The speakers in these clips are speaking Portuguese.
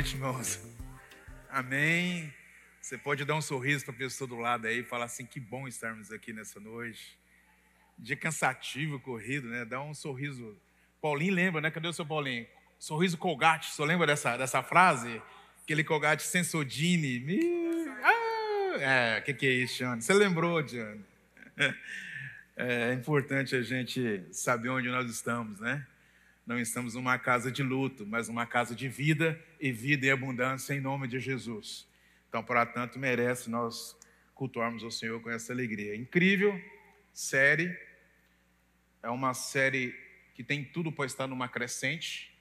noite, irmãos. Amém. Você pode dar um sorriso para a pessoa do lado aí e falar assim: que bom estarmos aqui nessa noite. Dia cansativo, corrido, né? Dá um sorriso. Paulinho lembra, né? Cadê o seu Paulinho? Sorriso Colgate, você lembra dessa, dessa frase? Aquele Colgate Sensodine. Ah, é, o que, que é isso, Jane? Você lembrou, Jane? É importante a gente saber onde nós estamos, né? Não estamos numa casa de luto, mas numa casa de vida e vida e abundância em nome de Jesus. Então, para tanto, merece nós cultuarmos o Senhor com essa alegria. Incrível série. É uma série que tem tudo para estar numa crescente,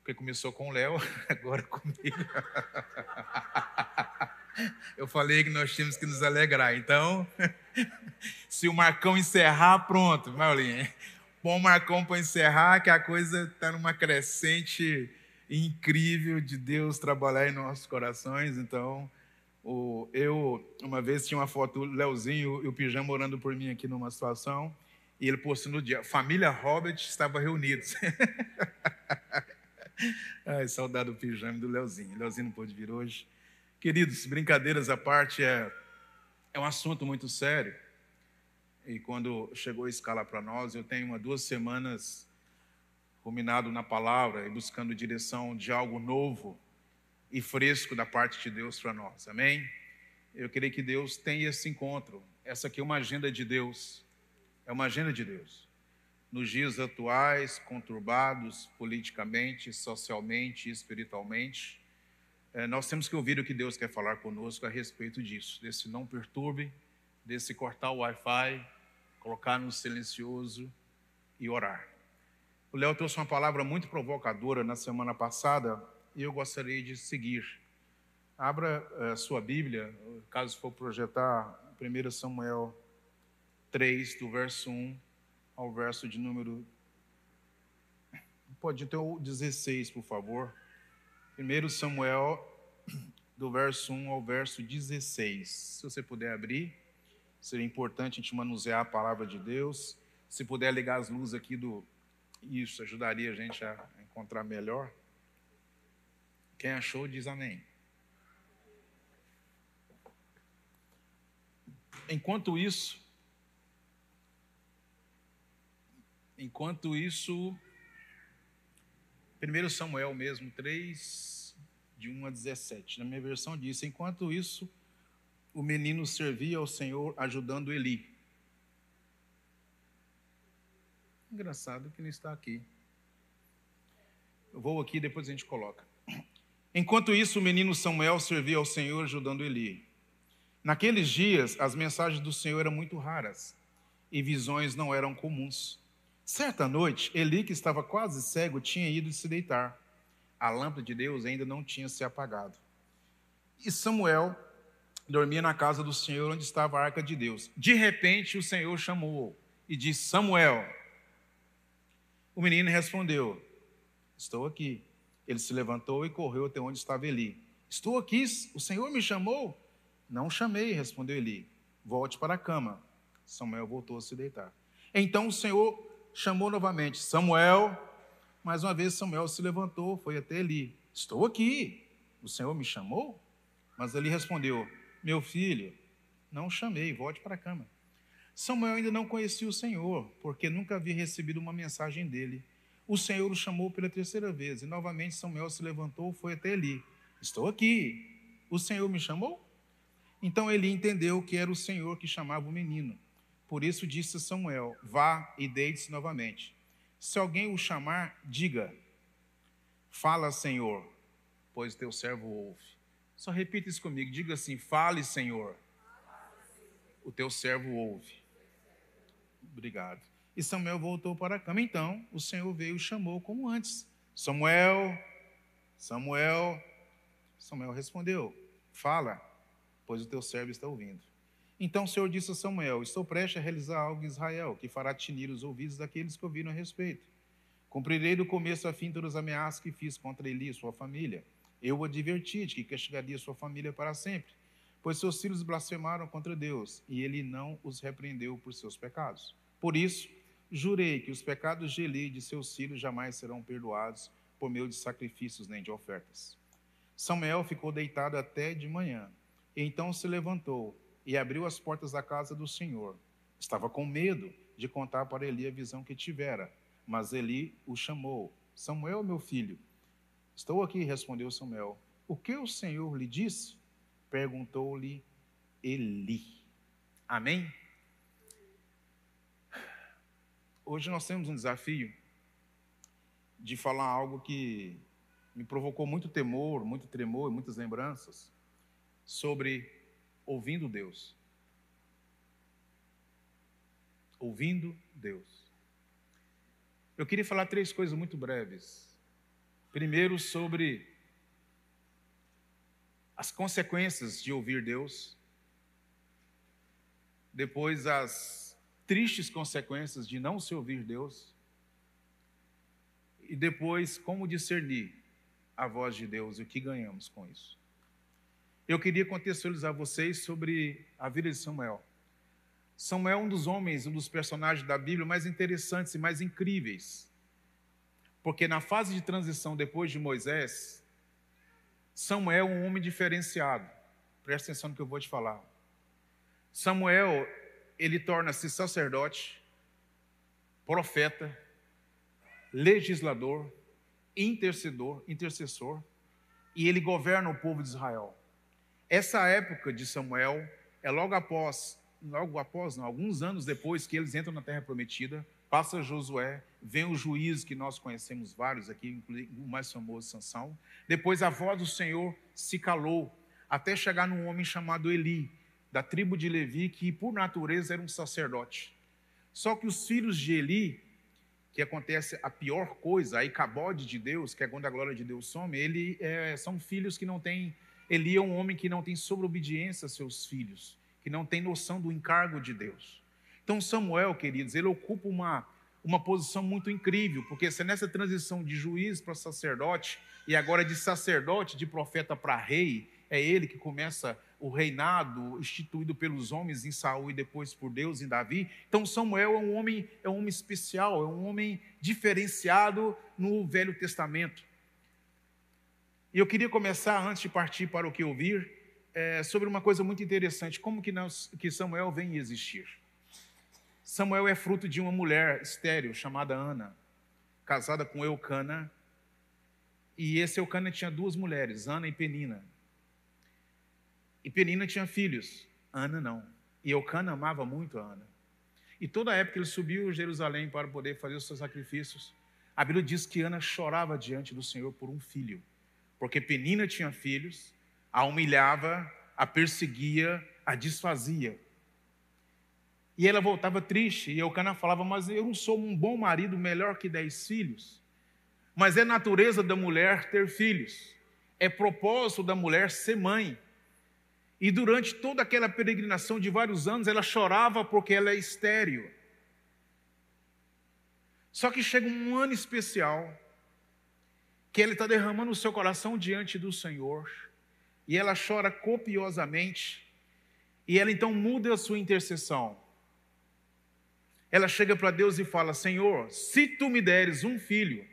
porque começou com o Léo, agora comigo. Eu falei que nós tínhamos que nos alegrar. Então, se o Marcão encerrar, pronto, Maulinha bom Marcão para encerrar, que a coisa está numa crescente incrível de Deus trabalhar em nossos corações. Então, o, eu, uma vez tinha uma foto do Leozinho e o Pijama orando por mim aqui numa situação, e ele postou no dia, família Robert estava reunidos. Ai, saudade do Pijama e do Leozinho. Leozinho não pôde vir hoje. Queridos, brincadeiras à parte, é, é um assunto muito sério e quando chegou a escala para nós, eu tenho uma duas semanas ruminado na palavra e buscando direção de algo novo e fresco da parte de Deus para nós. Amém? Eu queria que Deus tenha esse encontro. Essa aqui é uma agenda de Deus. É uma agenda de Deus. Nos dias atuais, conturbados politicamente, socialmente, espiritualmente, eh, nós temos que ouvir o que Deus quer falar conosco a respeito disso, desse não perturbe, desse cortar o Wi-Fi, colocar no silencioso e orar. O Léo trouxe uma palavra muito provocadora na semana passada e eu gostaria de seguir. Abra a uh, sua Bíblia, caso for projetar 1 Samuel 3, do verso 1 ao verso de número. Pode ter o 16, por favor. 1 Samuel, do verso 1 ao verso 16. Se você puder abrir. Seria importante a gente manusear a palavra de Deus. Se puder ligar as luzes aqui do. Isso ajudaria a gente a encontrar melhor. Quem achou, diz amém. Enquanto isso, enquanto isso, 1 Samuel mesmo, 3, de 1 a 17. Na minha versão diz: Enquanto isso, o menino servia ao Senhor ajudando Eli. Engraçado que não está aqui. Eu vou aqui depois a gente coloca. Enquanto isso, o menino Samuel servia ao Senhor ajudando Eli. Naqueles dias, as mensagens do Senhor eram muito raras e visões não eram comuns. Certa noite, Eli, que estava quase cego, tinha ido se deitar. A lâmpada de Deus ainda não tinha se apagado. E Samuel dormia na casa do Senhor onde estava a arca de Deus. De repente o Senhor chamou e disse: Samuel. O menino respondeu: Estou aqui. Ele se levantou e correu até onde estava Eli. Estou aqui, o Senhor me chamou? Não chamei, respondeu Eli. Volte para a cama. Samuel voltou a se deitar. Então o Senhor chamou novamente: Samuel. Mais uma vez Samuel se levantou, foi até Eli. Estou aqui. O Senhor me chamou? Mas Eli respondeu: meu filho, não chamei, volte para a cama. Samuel ainda não conhecia o Senhor, porque nunca havia recebido uma mensagem dele. O Senhor o chamou pela terceira vez, e novamente Samuel se levantou e foi até Eli. Estou aqui. O Senhor me chamou? Então Eli entendeu que era o Senhor que chamava o menino. Por isso disse Samuel: Vá e deite-se novamente. Se alguém o chamar, diga: Fala, Senhor, pois teu servo ouve. Só repita isso comigo. Diga assim: Fale, Senhor. O teu servo ouve. Obrigado. E Samuel voltou para a cama. Então o Senhor veio e chamou como antes: Samuel, Samuel. Samuel respondeu: Fala, pois o teu servo está ouvindo. Então o Senhor disse a Samuel: Estou prestes a realizar algo em Israel, que fará tinir os ouvidos daqueles que ouviram a respeito. Cumprirei do começo a fim todas as ameaças que fiz contra Eli e sua família eu o adverti de que castigaria sua família para sempre, pois seus filhos blasfemaram contra Deus e ele não os repreendeu por seus pecados. Por isso, jurei que os pecados de Eli e de seus filhos jamais serão perdoados por meio de sacrifícios nem de ofertas. Samuel ficou deitado até de manhã. Então se levantou e abriu as portas da casa do Senhor. Estava com medo de contar para Eli a visão que tivera, mas Eli o chamou: Samuel, meu filho. Estou aqui, respondeu Samuel. O que o Senhor lhe disse? Perguntou-lhe Eli. Amém? Hoje nós temos um desafio de falar algo que me provocou muito temor, muito tremor, muitas lembranças sobre ouvindo Deus. Ouvindo Deus. Eu queria falar três coisas muito breves. Primeiro, sobre as consequências de ouvir Deus. Depois, as tristes consequências de não se ouvir Deus. E depois, como discernir a voz de Deus e o que ganhamos com isso. Eu queria contextualizar vocês sobre a vida de Samuel. Samuel é um dos homens, um dos personagens da Bíblia mais interessantes e mais incríveis. Porque na fase de transição depois de Moisés, Samuel é um homem diferenciado. Presta atenção no que eu vou te falar. Samuel, ele torna-se sacerdote, profeta, legislador, intercedor, intercessor, e ele governa o povo de Israel. Essa época de Samuel é logo após, logo após, não, alguns anos depois que eles entram na terra prometida, passa Josué, vem o juiz que nós conhecemos vários aqui, inclusive o mais famoso Sansão. Depois a voz do Senhor se calou, até chegar num homem chamado Eli, da tribo de Levi, que por natureza era um sacerdote. Só que os filhos de Eli que acontece a pior coisa, a icabode de Deus, que é quando a glória de Deus some, ele é, são filhos que não têm. Eli é um homem que não tem sobreobediência a seus filhos, que não tem noção do encargo de Deus. Então, Samuel, queridos, ele ocupa uma, uma posição muito incrível, porque se nessa transição de juiz para sacerdote, e agora de sacerdote, de profeta para rei, é ele que começa o reinado instituído pelos homens em Saul e depois por Deus em Davi. Então Samuel é um homem, é um homem especial, é um homem diferenciado no Velho Testamento. E eu queria começar, antes de partir para o que ouvir, é, sobre uma coisa muito interessante: como que, nós, que Samuel vem existir. Samuel é fruto de uma mulher estéril chamada Ana, casada com Eucana. E esse Eucana tinha duas mulheres, Ana e Penina. E Penina tinha filhos, Ana não. E Eucana amava muito a Ana. E toda a época ele subiu a Jerusalém para poder fazer os seus sacrifícios. A Bíblia diz que Ana chorava diante do Senhor por um filho, porque Penina tinha filhos, a humilhava, a perseguia, a desfazia. E ela voltava triste, e Eucana falava: Mas eu não sou um bom marido melhor que dez filhos. Mas é natureza da mulher ter filhos, é propósito da mulher ser mãe. E durante toda aquela peregrinação de vários anos, ela chorava porque ela é estéril. Só que chega um ano especial, que ela está derramando o seu coração diante do Senhor, e ela chora copiosamente, e ela então muda a sua intercessão. Ela chega para Deus e fala: Senhor, se tu me deres um filho,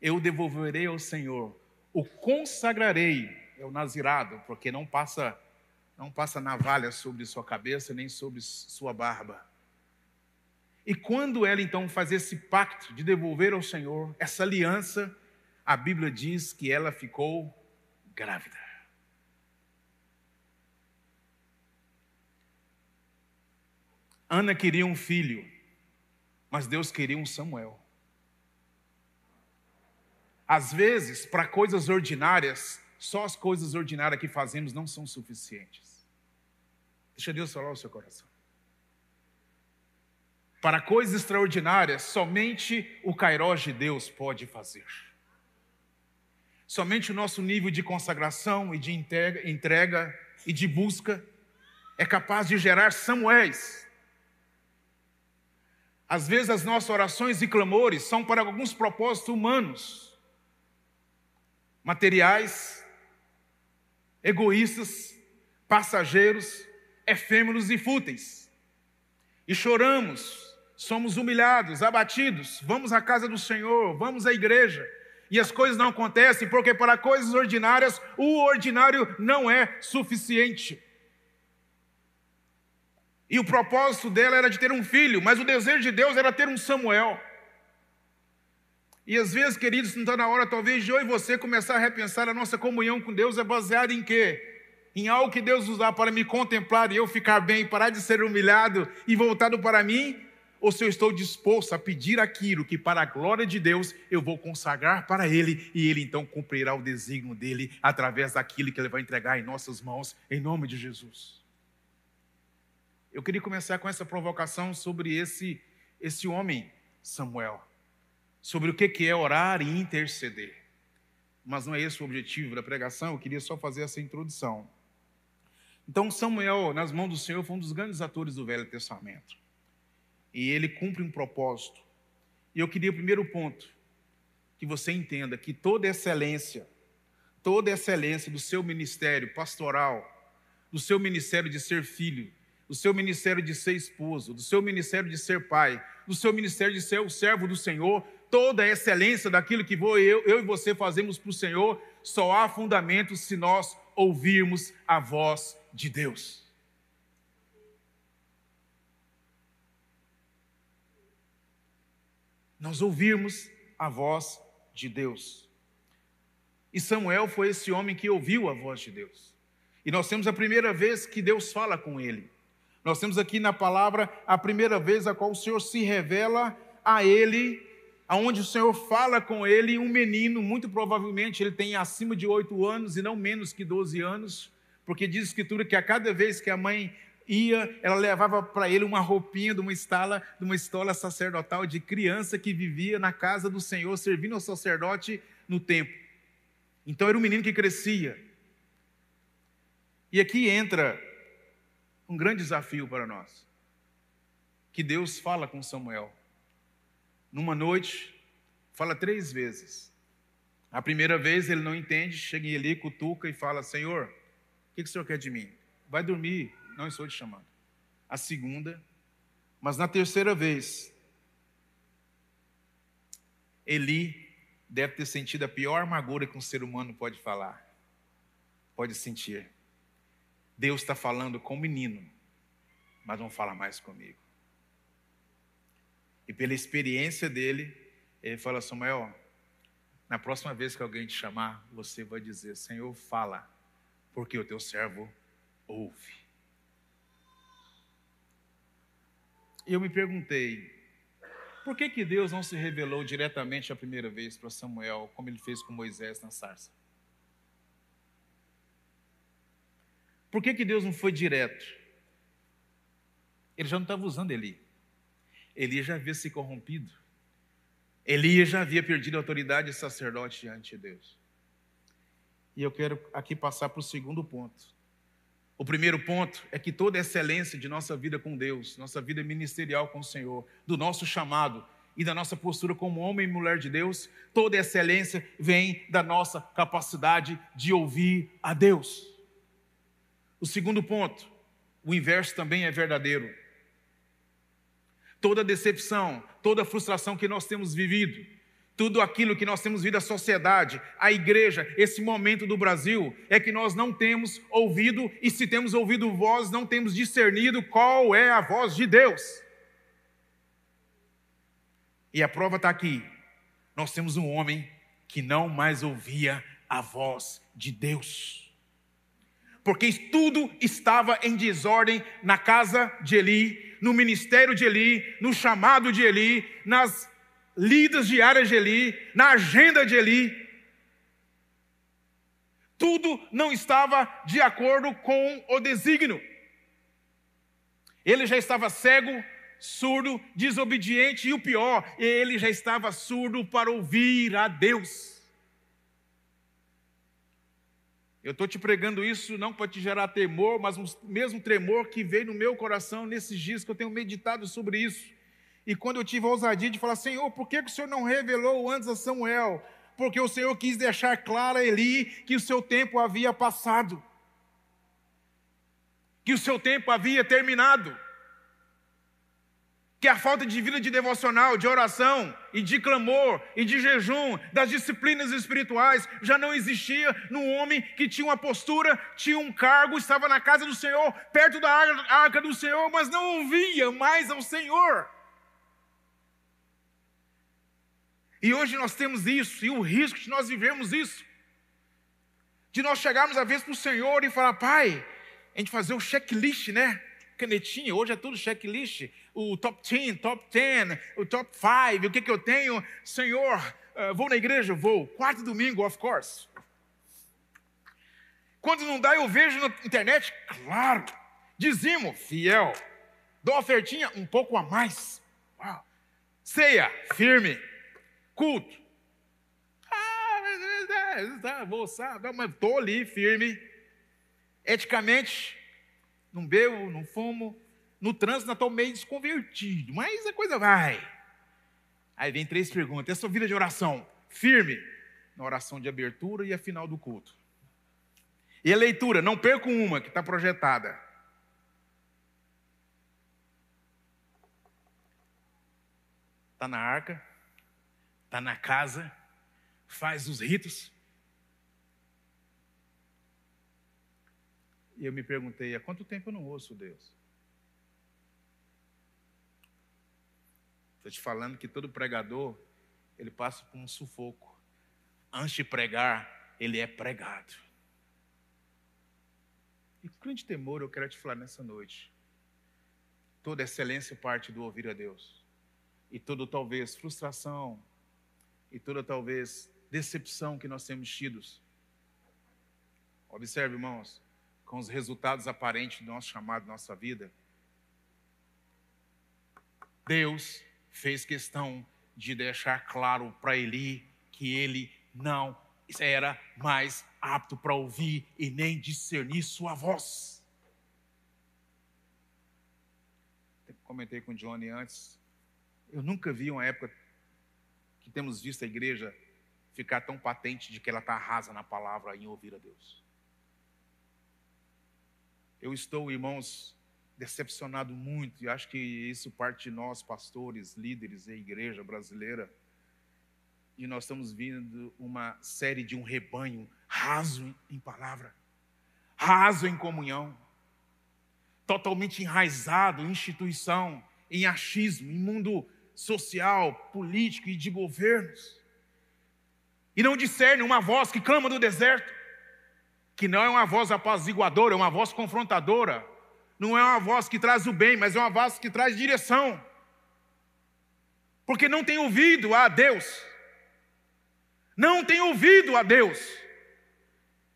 eu devolverei ao Senhor, o consagrarei é o nazirado, porque não passa não passa navalha sobre sua cabeça nem sobre sua barba. E quando ela então faz esse pacto de devolver ao Senhor essa aliança, a Bíblia diz que ela ficou grávida. Ana queria um filho, mas Deus queria um Samuel. Às vezes, para coisas ordinárias, só as coisas ordinárias que fazemos não são suficientes. Deixa Deus falar o seu coração. Para coisas extraordinárias, somente o Cairós de Deus pode fazer. Somente o nosso nível de consagração e de entrega e de busca é capaz de gerar Samuéis. Às vezes as nossas orações e clamores são para alguns propósitos humanos, materiais, egoístas, passageiros, efêmeros e fúteis. E choramos, somos humilhados, abatidos, vamos à casa do Senhor, vamos à igreja, e as coisas não acontecem, porque para coisas ordinárias o ordinário não é suficiente. E o propósito dela era de ter um filho, mas o desejo de Deus era ter um Samuel. E às vezes, queridos, não está na hora, talvez, de eu e você começar a repensar a nossa comunhão com Deus é baseada em quê? Em algo que Deus usar para me contemplar e eu ficar bem, parar de ser humilhado e voltado para mim? Ou se eu estou disposto a pedir aquilo que, para a glória de Deus, eu vou consagrar para Ele e Ele então cumprirá o desígnio dele através daquilo que Ele vai entregar em nossas mãos, em nome de Jesus. Eu queria começar com essa provocação sobre esse, esse homem, Samuel sobre o que é orar e interceder. Mas não é esse o objetivo da pregação, eu queria só fazer essa introdução. Então, Samuel, nas mãos do Senhor, foi um dos grandes atores do Velho Testamento. E ele cumpre um propósito. E eu queria, o primeiro ponto, que você entenda que toda excelência, toda excelência do seu ministério pastoral, do seu ministério de ser filho, do seu ministério de ser esposo, do seu ministério de ser pai, do seu ministério de ser o servo do Senhor, toda a excelência daquilo que vou, eu, eu e você fazemos para o Senhor, só há fundamento se nós ouvirmos a voz de Deus. Nós ouvirmos a voz de Deus. E Samuel foi esse homem que ouviu a voz de Deus. E nós temos a primeira vez que Deus fala com ele. Nós temos aqui na palavra a primeira vez a qual o Senhor se revela a ele aonde o Senhor fala com ele, um menino, muito provavelmente ele tem acima de oito anos e não menos que doze anos, porque diz a Escritura que a cada vez que a mãe ia, ela levava para ele uma roupinha de uma estala, de uma estola sacerdotal de criança que vivia na casa do Senhor, servindo ao sacerdote no templo. Então era um menino que crescia. E aqui entra um grande desafio para nós. Que Deus fala com Samuel numa noite, fala três vezes. A primeira vez ele não entende, chega em Eli, cutuca e fala: Senhor, o que, que o senhor quer de mim? Vai dormir, não estou te chamando. A segunda, mas na terceira vez, Eli deve ter sentido a pior amargura que um ser humano pode falar, pode sentir. Deus está falando com o menino, mas não fala mais comigo. E pela experiência dele, ele fala: Samuel, na próxima vez que alguém te chamar, você vai dizer: Senhor, fala, porque o teu servo ouve. E eu me perguntei, por que, que Deus não se revelou diretamente a primeira vez para Samuel, como ele fez com Moisés na sarça? Por que, que Deus não foi direto? Ele já não estava usando Eli. Elias já havia se corrompido. Elias já havia perdido a autoridade de sacerdote diante de Deus. E eu quero aqui passar para o segundo ponto. O primeiro ponto é que toda excelência de nossa vida com Deus, nossa vida ministerial com o Senhor, do nosso chamado e da nossa postura como homem e mulher de Deus, toda excelência vem da nossa capacidade de ouvir a Deus. O segundo ponto, o inverso também é verdadeiro toda decepção, toda frustração que nós temos vivido, tudo aquilo que nós temos visto a sociedade, a igreja, esse momento do Brasil, é que nós não temos ouvido, e se temos ouvido voz, não temos discernido qual é a voz de Deus. E a prova está aqui. Nós temos um homem que não mais ouvia a voz de Deus. Porque tudo estava em desordem na casa de Eli, no ministério de Eli, no chamado de Eli, nas lidas diárias de Eli, na agenda de Eli. Tudo não estava de acordo com o desígnio. Ele já estava cego, surdo, desobediente e o pior, ele já estava surdo para ouvir a Deus. Eu estou te pregando isso não para te gerar temor, mas o mesmo tremor que veio no meu coração nesses dias que eu tenho meditado sobre isso. E quando eu tive a ousadia de falar, Senhor, por que, que o Senhor não revelou antes a Samuel? Porque o Senhor quis deixar claro a Eli que o seu tempo havia passado, que o seu tempo havia terminado, que a falta de vida de devocional, de oração e de clamor e de jejum, das disciplinas espirituais, já não existia no homem que tinha uma postura, tinha um cargo, estava na casa do Senhor, perto da arca do Senhor, mas não ouvia mais ao Senhor. E hoje nós temos isso, e o risco de nós vivemos isso, de nós chegarmos a vez para o Senhor e falar, Pai, a gente fazer um checklist, né? Canetinha, hoje é tudo checklist o top 10, top 10, o top 5, o que, que eu tenho? Senhor, uh, vou na igreja? Vou. Quarto domingo, of course. Quando não dá, eu vejo na internet, claro. Dizimo, fiel. Dou ofertinha, um pouco a mais. Uau. Ceia, firme. Culto. Ah, vou, sabe, mas estou ali, firme. Eticamente, não bebo, não fumo, no trânsito estou meio desconvertido, mas a coisa vai. Aí vem três perguntas. É sua vida de oração firme na oração de abertura e a final do culto. E a leitura, não perco uma que está projetada. Está na arca, está na casa, faz os ritos. E eu me perguntei, há quanto tempo eu não ouço Deus? Estou te falando que todo pregador, ele passa por um sufoco. Antes de pregar, ele é pregado. E com grande temor eu quero te falar nessa noite. Toda excelência parte do ouvir a Deus. E toda talvez frustração, e toda talvez decepção que nós temos tido. Observe, irmãos, com os resultados aparentes do nosso chamado, nossa vida. Deus fez questão de deixar claro para Eli que ele não era mais apto para ouvir e nem discernir sua voz. Comentei com o Johnny antes. Eu nunca vi uma época que temos visto a igreja ficar tão patente de que ela está rasa na palavra em ouvir a Deus. Eu estou, irmãos, decepcionado muito, e acho que isso parte de nós, pastores, líderes e igreja brasileira, e nós estamos vindo uma série de um rebanho raso em palavra, raso em comunhão, totalmente enraizado em instituição, em achismo, em mundo social, político e de governos. E não discerne uma voz que clama do deserto, que não é uma voz apaziguadora, é uma voz confrontadora, não é uma voz que traz o bem, mas é uma voz que traz direção. Porque não tem ouvido a Deus. Não tem ouvido a Deus.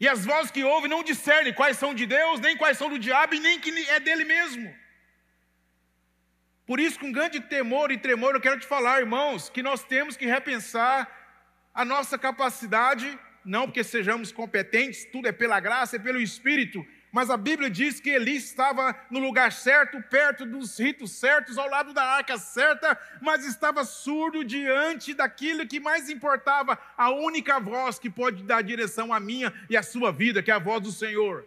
E as vozes que ouvem não discernem quais são de Deus, nem quais são do diabo, e nem que é dele mesmo. Por isso, com grande temor e tremor, eu quero te falar, irmãos, que nós temos que repensar a nossa capacidade, não porque sejamos competentes, tudo é pela graça, é pelo Espírito, mas a Bíblia diz que Eli estava no lugar certo, perto dos ritos certos, ao lado da arca certa, mas estava surdo diante daquilo que mais importava, a única voz que pode dar direção à minha e à sua vida, que é a voz do Senhor.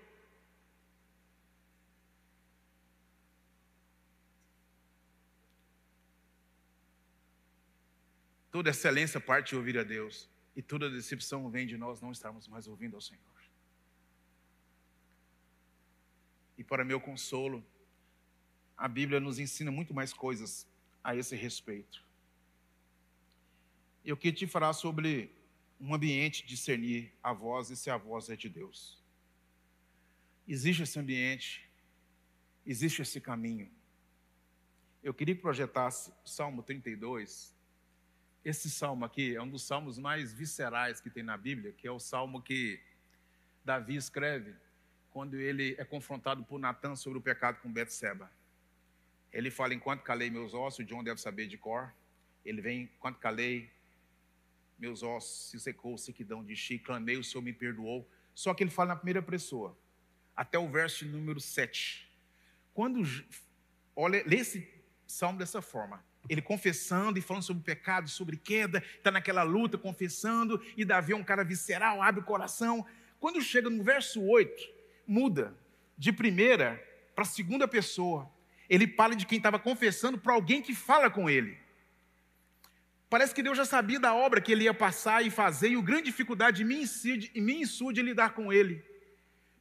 Toda excelência parte de ouvir a Deus, e toda decepção vem de nós não estarmos mais ouvindo ao Senhor. e para meu consolo, a Bíblia nos ensina muito mais coisas a esse respeito. Eu queria te falar sobre um ambiente discernir a voz e se a voz é de Deus. Existe esse ambiente, existe esse caminho. Eu queria que projetasse Salmo 32. Esse salmo aqui é um dos salmos mais viscerais que tem na Bíblia, que é o salmo que Davi escreve quando ele é confrontado por Natan sobre o pecado com Betseba. Ele fala, enquanto calei meus ossos, John deve saber de cor. Ele vem, enquanto calei meus ossos, se secou, sequidão de chi, clamei, o Senhor me perdoou. Só que ele fala na primeira pessoa, até o verso número 7. Quando, olha, lê esse salmo dessa forma, ele confessando e falando sobre pecado, sobre queda, está naquela luta, confessando, e Davi é um cara visceral, abre o coração. Quando chega no verso 8, muda de primeira para segunda pessoa. ele fala de quem estava confessando para alguém que fala com ele. Parece que Deus já sabia da obra que ele ia passar e fazer, e o grande dificuldade em mim e mim de lidar com ele,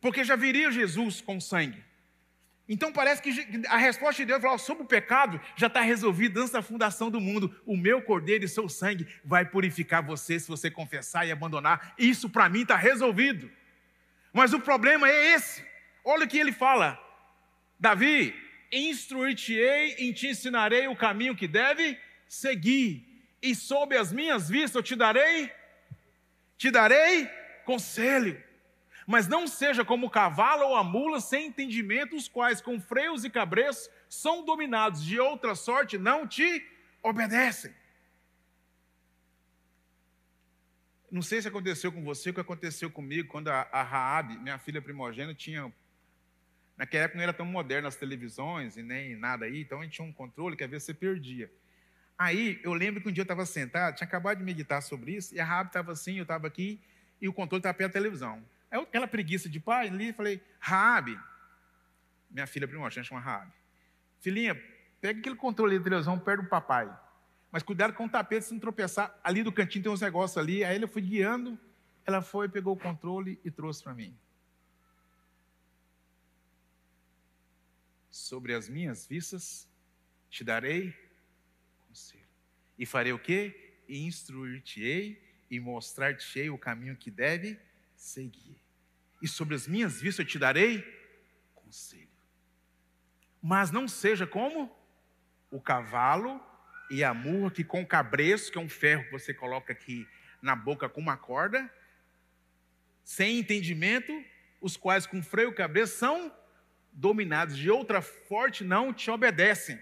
porque já viria Jesus com sangue. Então parece que a resposta de Deus fala, sobre o pecado já está resolvido antes da fundação do mundo. O meu cordeiro e seu sangue vai purificar você se você confessar e abandonar. Isso para mim está resolvido. Mas o problema é esse. Olha o que ele fala. Davi, instruir-te-ei e te ensinarei o caminho que deve seguir. E sob as minhas vistas eu te darei, te darei conselho mas não seja como o cavalo ou a mula sem entendimento, os quais com freios e cabreços são dominados de outra sorte, não te obedecem. Não sei se aconteceu com você, o que aconteceu comigo quando a, a Raab, minha filha primogênita, tinha. Naquela época não era tão moderna as televisões e nem nada aí, então a gente tinha um controle que às vezes você perdia. Aí eu lembro que um dia eu estava sentado, tinha acabado de meditar sobre isso, e a Raab estava assim, eu estava aqui, e o controle estava perto da televisão. Aí aquela preguiça de pai ali, falei, Raabe, minha filha primogênita chama Raabe. Filhinha, pega aquele controle de televisão perto do papai. Mas cuidado com o tapete, se não tropeçar. Ali do cantinho tem uns negócios ali. Aí ele foi guiando, ela foi, pegou o controle e trouxe para mim. Sobre as minhas vistas te darei conselho. E farei o quê? Instruir-te-ei e mostrar-te-ei o caminho que deve seguir. E sobre as minhas vistas eu te darei conselho. Mas não seja como o cavalo e a murra que com cabreço, que é um ferro que você coloca aqui na boca com uma corda, sem entendimento, os quais com freio e cabreço são dominados, de outra forte não te obedecem.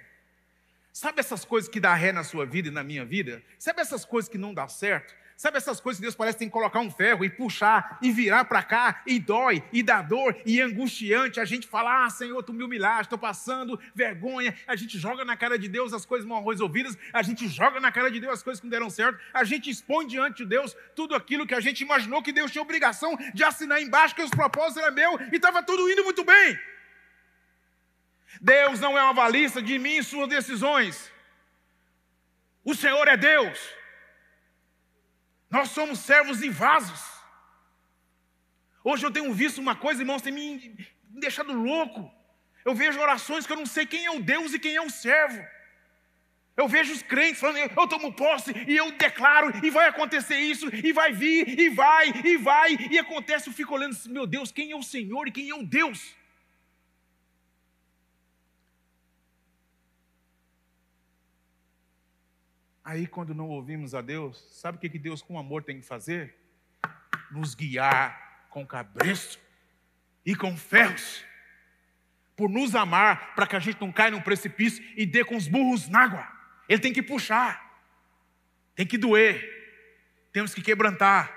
Sabe essas coisas que dá ré na sua vida e na minha vida? Sabe essas coisas que não dá certo? Sabe essas coisas que Deus parece que tem que colocar um ferro e puxar e virar para cá e dói e dá dor e é angustiante. A gente fala, ah, Senhor, tu me humilhaste, estou passando vergonha. A gente joga na cara de Deus as coisas mal resolvidas, a gente joga na cara de Deus as coisas que não deram certo, a gente expõe diante de Deus tudo aquilo que a gente imaginou que Deus tinha obrigação de assinar embaixo, que os propósitos eram meu e estava tudo indo muito bem. Deus não é uma valista de mim e suas decisões. O Senhor é Deus. Nós somos servos e vasos. Hoje eu tenho visto uma coisa, irmãos, tem me deixado louco. Eu vejo orações que eu não sei quem é o Deus e quem é o servo. Eu vejo os crentes falando, eu tomo posse e eu declaro, e vai acontecer isso, e vai vir, e vai, e vai, e acontece. Eu fico olhando, meu Deus, quem é o Senhor e quem é o Deus? Aí, quando não ouvimos a Deus, sabe o que Deus, com amor, tem que fazer? Nos guiar com cabresto e com ferros, por nos amar, para que a gente não caia num precipício e dê com os burros na água. Ele tem que puxar, tem que doer, temos que quebrantar,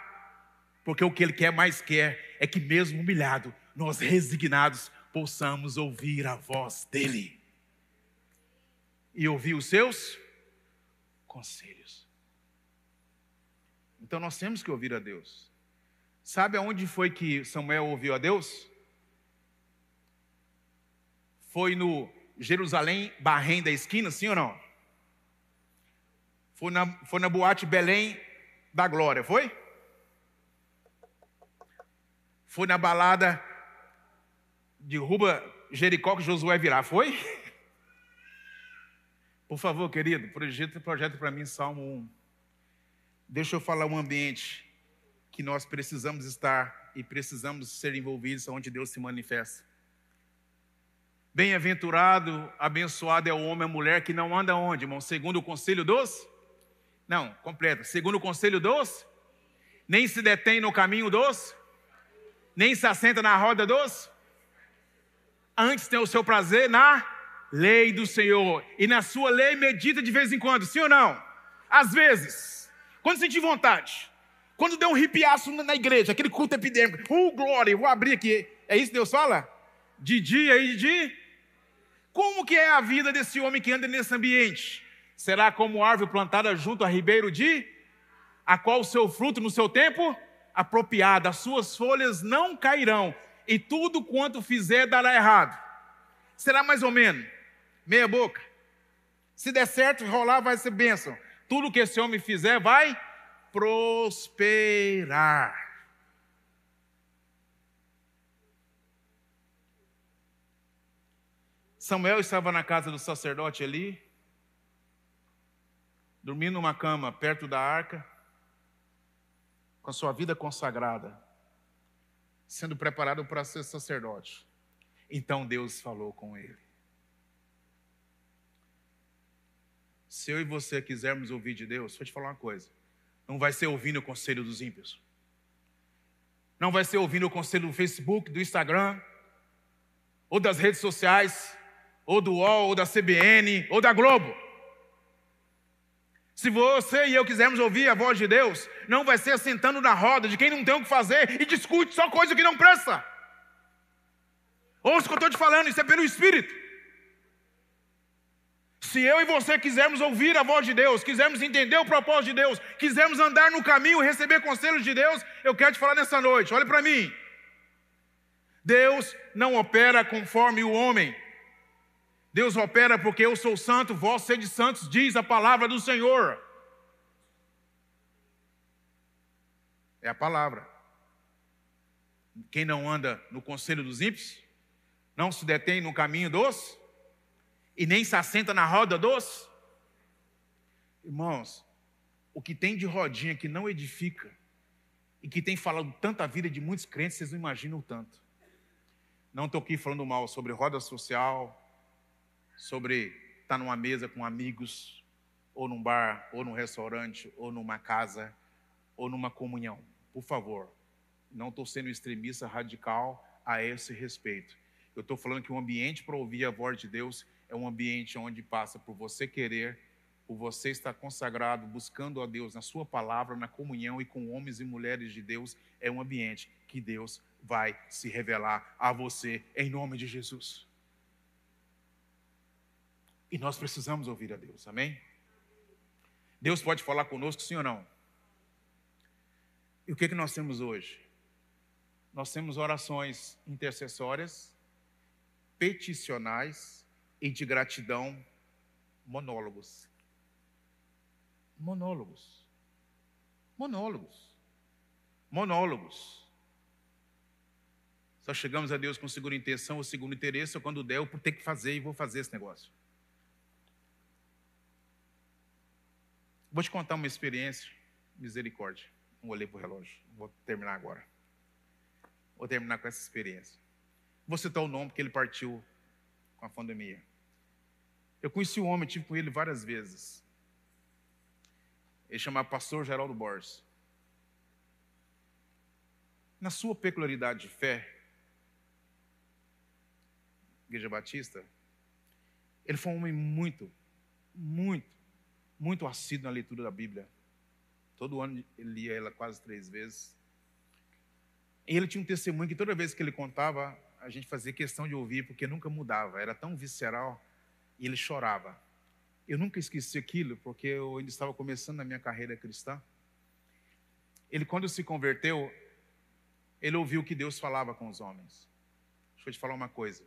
porque o que Ele quer mais quer é que, mesmo humilhado, nós resignados possamos ouvir a voz dEle e ouvir os seus conselhos. Então nós temos que ouvir a Deus. Sabe aonde foi que Samuel ouviu a Deus? Foi no Jerusalém Barrém da esquina, sim ou não? Foi na, foi na boate Belém da Glória, foi? Foi na balada de Ruba Jericó que Josué virá, foi? Por favor, querido, projeta projeto para mim Salmo 1. Deixa eu falar um ambiente que nós precisamos estar e precisamos ser envolvidos onde Deus se manifesta. Bem-aventurado, abençoado é o homem e a mulher que não anda onde, irmão? Segundo o conselho dos? Não, completo. Segundo o conselho dos? Nem se detém no caminho dos? Nem se assenta na roda dos? Antes tem o seu prazer na lei do Senhor, e na sua lei medita de vez em quando, sim ou não? Às vezes, quando sentir vontade, quando der um ripiaço na igreja, aquele culto epidêmico, oh glória, vou abrir aqui, é isso que Deus fala? De dia e de. Como que é a vida desse homem que anda nesse ambiente? Será como árvore plantada junto a ribeiro de, a qual o seu fruto no seu tempo apropriado, as suas folhas não cairão, e tudo quanto fizer dará errado. Será mais ou menos meia boca. Se der certo, rolar, vai ser bênção. Tudo que esse homem fizer vai prosperar. Samuel estava na casa do sacerdote ali, dormindo numa cama perto da arca, com a sua vida consagrada, sendo preparado para ser sacerdote. Então Deus falou com ele. Se eu e você quisermos ouvir de Deus, vou te falar uma coisa: não vai ser ouvindo o conselho dos ímpios, não vai ser ouvindo o conselho do Facebook, do Instagram, ou das redes sociais, ou do UOL, ou da CBN, ou da Globo. Se você e eu quisermos ouvir a voz de Deus, não vai ser sentando na roda de quem não tem o que fazer e discute só coisa que não presta. Ouça o que eu estou te falando, isso é pelo Espírito. Se eu e você quisermos ouvir a voz de Deus, quisermos entender o propósito de Deus, quisermos andar no caminho e receber conselhos de Deus, eu quero te falar nessa noite, olhe para mim. Deus não opera conforme o homem. Deus opera porque eu sou santo, vós sede santos, diz a palavra do Senhor. É a palavra. Quem não anda no conselho dos ímpios, não se detém no caminho dos, e nem se assenta na roda dos. Irmãos, o que tem de rodinha que não edifica, e que tem falado tanta vida de muitos crentes, vocês não imaginam o tanto. Não estou aqui falando mal sobre roda social, sobre estar numa mesa com amigos, ou num bar, ou num restaurante, ou numa casa, ou numa comunhão. Por favor, não estou sendo extremista radical a esse respeito. Eu estou falando que o ambiente para ouvir a voz de Deus é um ambiente onde passa por você querer, por você estar consagrado, buscando a Deus na Sua palavra, na comunhão e com homens e mulheres de Deus. É um ambiente que Deus vai se revelar a você em nome de Jesus. E nós precisamos ouvir a Deus, amém? Deus pode falar conosco, sim ou não? E o que, que nós temos hoje? Nós temos orações intercessórias, peticionais e de gratidão, monólogos. Monólogos. Monólogos. Monólogos. Só chegamos a Deus com segunda intenção ou segundo interesse, ou quando der, eu ter que fazer e vou fazer esse negócio. Vou te contar uma experiência, misericórdia. Não olhei para o relógio, vou terminar agora. Vou terminar com essa experiência. Vou citar o nome porque ele partiu com a pandemia. Eu conheci o um homem, tive com ele várias vezes. Ele chamava Pastor Geraldo Borges. Na sua peculiaridade de fé, Igreja Batista, ele foi um homem muito, muito, muito assíduo na leitura da Bíblia. Todo ano ele lia ela quase três vezes. E ele tinha um testemunho que toda vez que ele contava, a gente fazia questão de ouvir, porque nunca mudava, era tão visceral, e ele chorava. Eu nunca esqueci aquilo, porque eu ainda estava começando a minha carreira cristã. Ele, quando se converteu, ele ouviu que Deus falava com os homens. Deixa eu te falar uma coisa.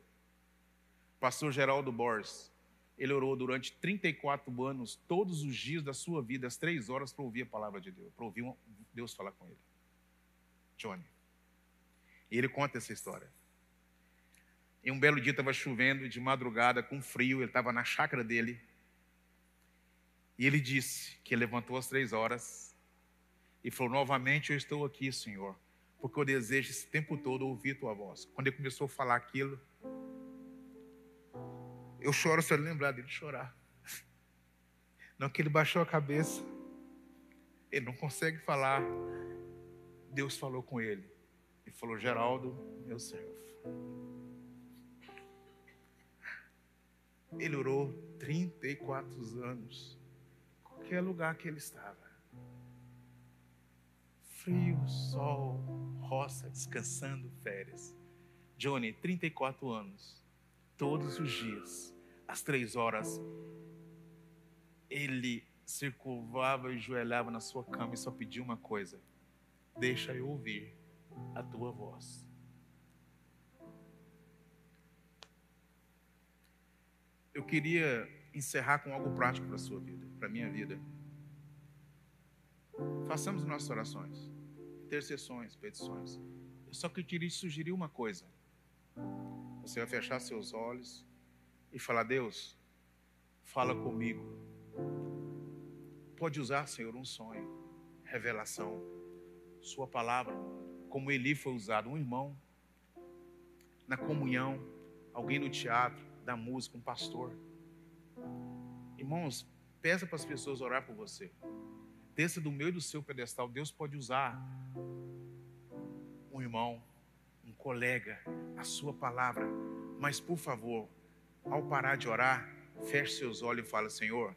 Pastor Geraldo Borges, ele orou durante 34 anos, todos os dias da sua vida, às três horas, para ouvir a palavra de Deus, para ouvir Deus falar com ele. Johnny. E ele conta essa história. Em um belo dia estava chovendo, de madrugada, com frio, ele estava na chácara dele. E ele disse que levantou às três horas e falou: Novamente eu estou aqui, Senhor, porque eu desejo esse tempo todo ouvir tua voz. Quando ele começou a falar aquilo, eu choro só lembrar dele chorar. Não que ele baixou a cabeça, ele não consegue falar. Deus falou com ele e falou: Geraldo, meu servo. Ele orou 34 anos, qualquer lugar que ele estava. Frio, sol, roça, descansando, férias. Johnny, 34 anos, todos os dias às três horas, ele se curvava e joelhava na sua cama e só pedia uma coisa: Deixa eu ouvir a tua voz. Eu queria encerrar com algo prático para a sua vida, para a minha vida. Façamos nossas orações, intercessões, petições. Eu só queria te sugerir uma coisa. Você vai fechar seus olhos e falar: Deus, fala comigo. Pode usar, Senhor, um sonho, revelação, Sua palavra, como Eli foi usado, um irmão, na comunhão, alguém no teatro, da música, um pastor. Irmãos, peça para as pessoas orar por você. Desça do meio do seu pedestal. Deus pode usar um irmão, um colega, a sua palavra. Mas, por favor, ao parar de orar, feche seus olhos e fala: Senhor,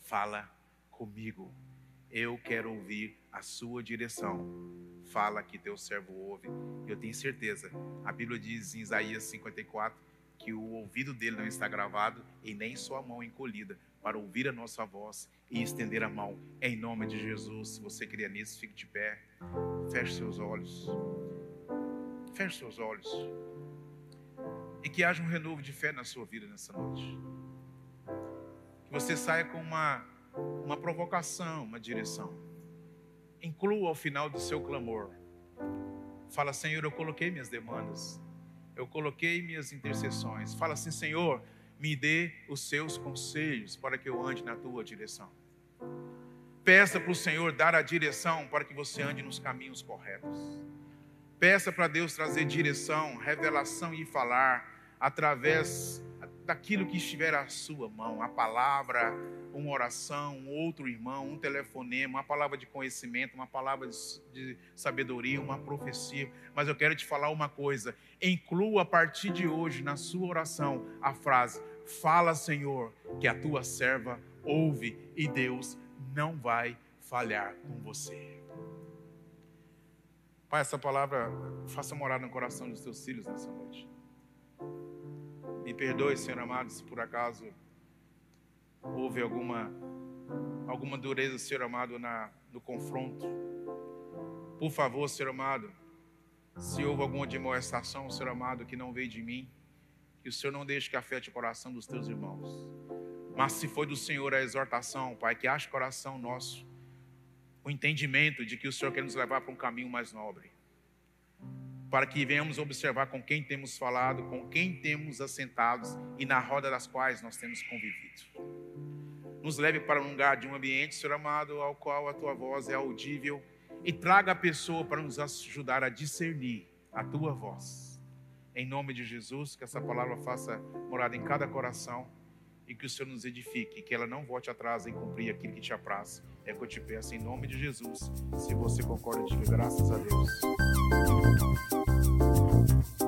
fala comigo. Eu quero ouvir a sua direção. Fala que teu servo ouve. Eu tenho certeza. A Bíblia diz em Isaías 54 que o ouvido dele não está gravado e nem sua mão encolhida para ouvir a nossa voz e estender a mão. Em nome de Jesus, se você crê nisso, fique de pé. Feche seus olhos. Feche seus olhos. E que haja um renovo de fé na sua vida nessa noite. Que você saia com uma, uma provocação, uma direção. Inclua ao final do seu clamor. Fala, Senhor, eu coloquei minhas demandas. Eu coloquei minhas intercessões. Fala assim, Senhor, me dê os seus conselhos para que eu ande na tua direção. Peça para o Senhor dar a direção para que você ande nos caminhos corretos. Peça para Deus trazer direção, revelação e falar através daquilo que estiver à sua mão, a palavra, uma oração, um outro irmão, um telefonema, uma palavra de conhecimento, uma palavra de sabedoria, uma profecia. Mas eu quero te falar uma coisa: inclua a partir de hoje na sua oração a frase: Fala, Senhor, que a tua serva ouve e Deus não vai falhar com você. Pai, essa palavra faça morar no coração dos teus filhos nessa noite. Me perdoe, Senhor amado, se por acaso houve alguma alguma dureza, Senhor amado, na, no confronto. Por favor, Senhor amado, se houve alguma demoestação, Senhor amado, que não veio de mim, que o Senhor não deixe que afete o coração dos teus irmãos. Mas se foi do Senhor a exortação, Pai, que ache coração nosso o entendimento de que o Senhor quer nos levar para um caminho mais nobre para que venhamos observar com quem temos falado, com quem temos assentados e na roda das quais nós temos convivido. Nos leve para um lugar de um ambiente, Senhor amado, ao qual a tua voz é audível e traga a pessoa para nos ajudar a discernir a tua voz. Em nome de Jesus, que essa palavra faça morada em cada coração e que o Senhor nos edifique, que ela não volte atrás em cumprir aquilo que te apraz. É que eu te peço em nome de Jesus. Se você concorda, diga graças a Deus. you